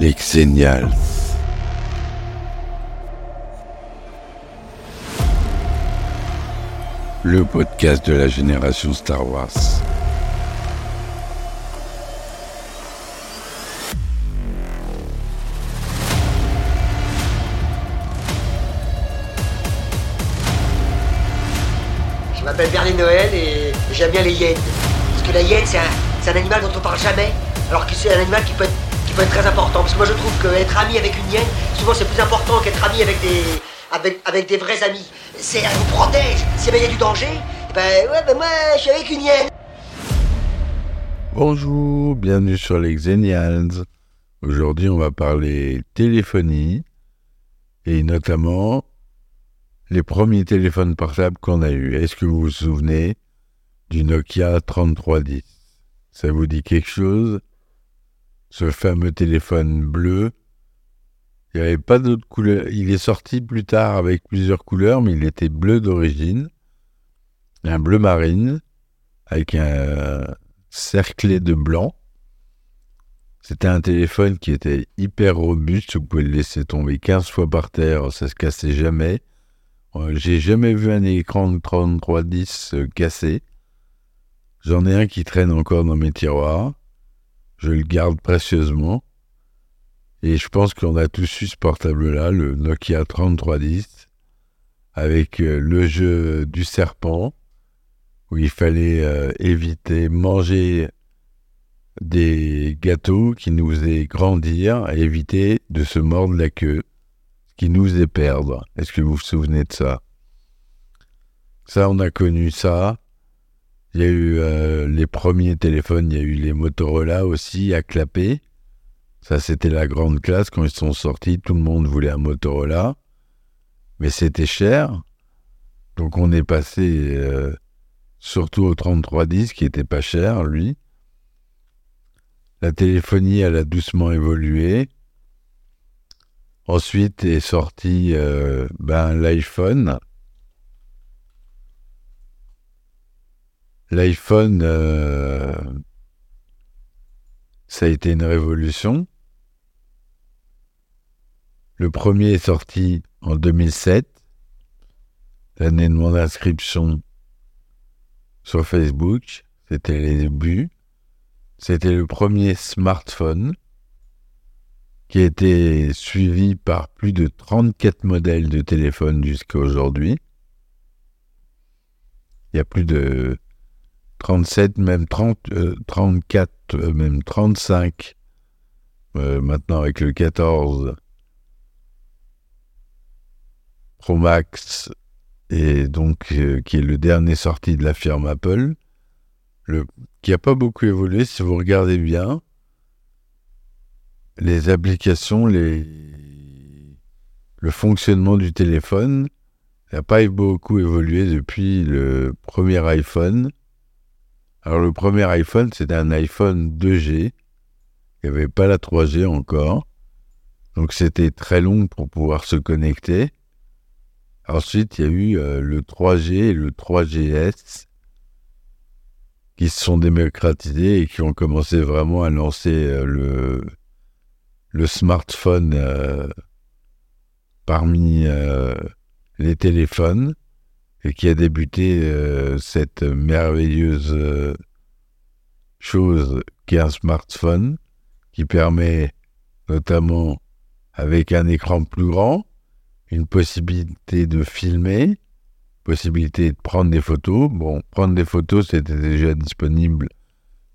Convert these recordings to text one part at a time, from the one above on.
Les Xenials. Le podcast de la génération Star Wars. Je m'appelle Berlin Noël et j'aime bien les hyènes. Parce que la hyène, c'est un, un animal dont on parle jamais, alors que c'est un animal qui peut, être, qui peut être très important. Parce que moi, je trouve qu'être ami avec une hyène, souvent, c'est plus important qu'être ami avec des, avec, avec des vrais amis. C'est, elle vous protège. Si il y a du danger, ben ouais, ben moi, je suis avec une hyène. Bonjour, bienvenue sur les Xenials. Aujourd'hui, on va parler téléphonie et notamment les premiers téléphones portables qu'on a eus. Est-ce que vous vous souvenez du Nokia 3310 Ça vous dit quelque chose? Ce fameux téléphone bleu. Il n'y avait pas d'autres couleurs. Il est sorti plus tard avec plusieurs couleurs, mais il était bleu d'origine. Un bleu marine avec un cerclé de blanc. C'était un téléphone qui était hyper robuste. Vous pouvez le laisser tomber 15 fois par terre, ça se cassait jamais. Euh, J'ai jamais vu un écran de 3310 euh, cassé. J'en ai un qui traîne encore dans mes tiroirs. Je le garde précieusement. Et je pense qu'on a tous eu ce portable-là, le Nokia 3310, avec euh, le jeu du serpent, où il fallait euh, éviter manger des gâteaux qui nous faisaient grandir et éviter de se mordre la queue, qui nous faisait perdre. Est-ce que vous vous souvenez de ça? Ça, on a connu ça. Il y a eu euh, les premiers téléphones, il y a eu les Motorola aussi à clapper. Ça, c'était la grande classe. Quand ils sont sortis, tout le monde voulait un Motorola. Mais c'était cher. Donc on est passé euh, surtout au 3310, qui était pas cher, lui. La téléphonie, elle a doucement évolué. Ensuite est sorti euh, ben, l'iPhone. L'iPhone, euh, ça a été une révolution. Le premier est sorti en 2007, l'année de mon inscription sur Facebook. C'était les débuts. C'était le premier smartphone qui a été suivi par plus de 34 modèles de téléphone jusqu'à aujourd'hui. Il y a plus de 37, même 30, euh, 34, euh, même 35, euh, maintenant avec le 14 Pro Max, et donc euh, qui est le dernier sorti de la firme Apple, le, qui n'a pas beaucoup évolué si vous regardez bien. Les applications, les, le fonctionnement du téléphone n'a pas beaucoup évolué depuis le premier iPhone. Alors le premier iPhone, c'était un iPhone 2G. Il n'y avait pas la 3G encore. Donc c'était très long pour pouvoir se connecter. Ensuite, il y a eu euh, le 3G et le 3GS qui se sont démocratisés et qui ont commencé vraiment à lancer euh, le, smartphone euh, parmi les téléphones qui a débuté euh, cette merveilleuse euh, chose qu'est un smartphone qui permet notamment avec un écran plus grand une possibilité de filmer, possibilité de prendre des photos. Bon, prendre des photos, c'était déjà disponible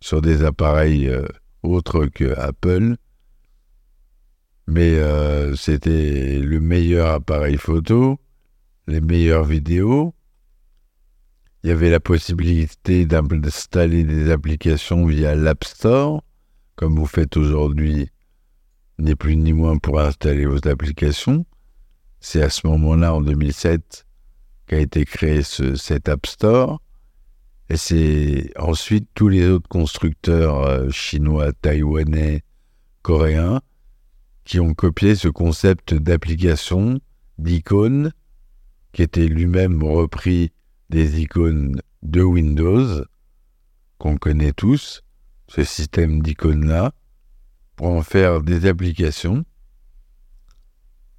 sur des appareils euh, autres que Apple, mais c'était le meilleur appareil photo, les meilleures vidéos. Il y avait la possibilité d'installer des applications via l'App Store, comme vous faites aujourd'hui, ni plus ni moins pour installer vos applications. C'est à ce moment-là, en 2007, qu'a été créé ce, cet App Store. Et c'est ensuite tous les autres constructeurs euh, chinois, taïwanais, coréens qui ont copié ce concept d'application, d'icône, qui était lui-même repris des icônes de Windows, qu'on connaît tous, ce système d'icônes-là. pour en faire des applications.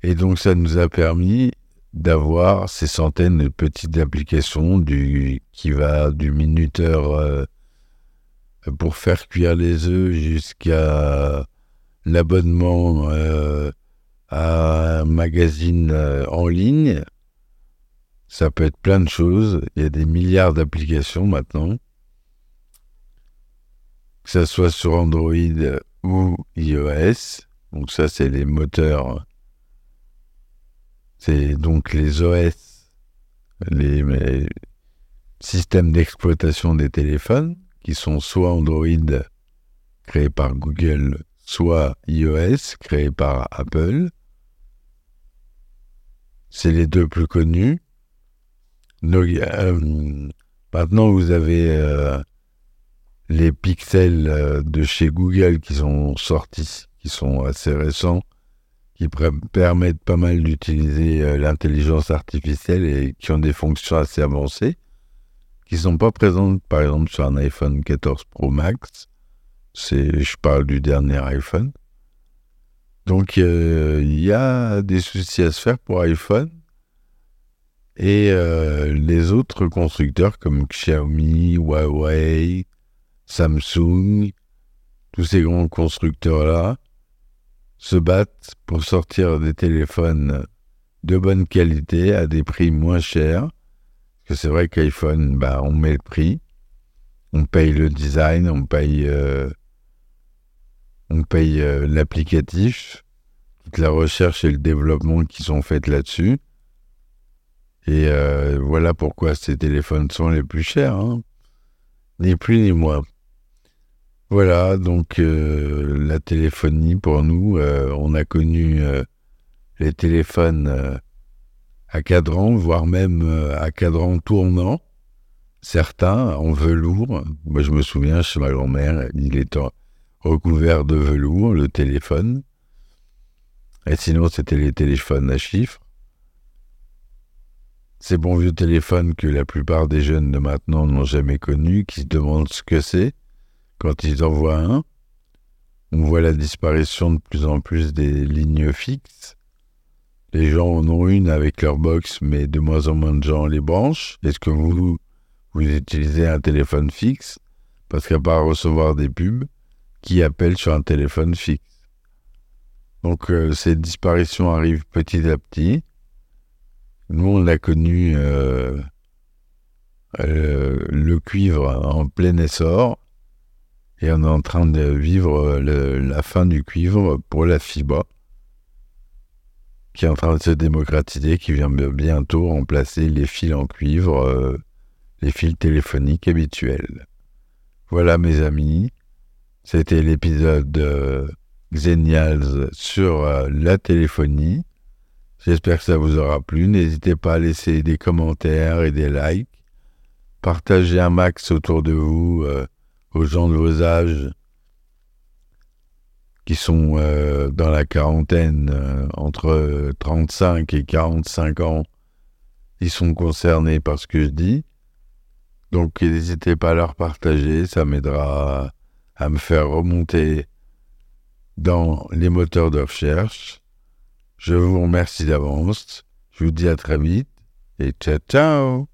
Et donc ça nous a permis d'avoir ces centaines de petites applications du, qui va du minuteur euh, pour faire cuire les œufs jusqu'à l'abonnement euh, à un magazine euh, en ligne. Ça peut être plein de choses. Il y a des milliards d'applications maintenant. Que ce soit sur Android ou iOS. Donc ça, c'est les moteurs c'est donc les OS, les, systèmes d'exploitation des téléphones, qui sont soit Android créé par Google, soit iOS créé par Apple. C'est les deux plus connus. Euh, maintenant, vous avez euh, les pixels euh, de chez Google qui sont sortis, qui sont assez récents, qui permettent pas mal d'utiliser l'intelligence artificielle et qui ont des fonctions assez avancées, qui ne sont pas présentes par exemple sur un iPhone 14 Pro Max. C'est, je parle du dernier iPhone. Donc il y a des soucis à se faire pour iPhone. Et euh, les autres constructeurs comme Xiaomi, Huawei, Samsung, tous ces grands constructeurs-là, se battent pour sortir des téléphones de bonne qualité à des prix moins chers. Parce que c'est vrai qu'iPhone, bah, on met le prix, on paye le design, on paye, euh, on paye euh, l'applicatif, toute la recherche et le développement qui sont faits là-dessus. Et euh, voilà pourquoi ces téléphones sont les plus chers, hein. ni plus ni moins. Voilà, donc euh, la téléphonie pour nous, euh, on a connu les téléphones à cadran, voire même à cadran tournant, certains en velours. Moi je me souviens chez ma grand-mère, il était recouvert de velours, le téléphone. Et sinon c'était les téléphones à chiffres. Ces bons vieux téléphones que la plupart des jeunes de maintenant n'ont jamais connus, qui se demandent ce que c'est quand ils envoient un, on voit la disparition de plus en plus des lignes fixes. Les gens en ont une avec leur box, mais de moins en moins de gens les branchent. Est-ce que vous, utilisez un téléphone fixe? Parce qu'à part recevoir des pubs, qui appelle sur un téléphone fixe? Donc euh, ces disparitions arrivent petit à petit. Nous, on a connu euh, euh, le cuivre en plein essor et on est en train de vivre la fin du cuivre pour la fibre, qui est en train de se démocratiser, qui vient bientôt remplacer les fils en cuivre, euh, les fils téléphoniques habituels. Voilà mes amis, c'était l'épisode Xenials sur la téléphonie. J'espère que ça vous aura plu. N'hésitez pas à laisser des commentaires et des likes. Partagez un max autour de vous aux gens de vos âges qui sont euh, dans la quarantaine, euh, entre 35 et 45 ans, ils sont concernés par ce que je dis. Donc n'hésitez pas à leur partager, ça m'aidera à me faire remonter dans les moteurs de recherche. Je vous remercie d'avance. Je vous dis à très vite et ciao ciao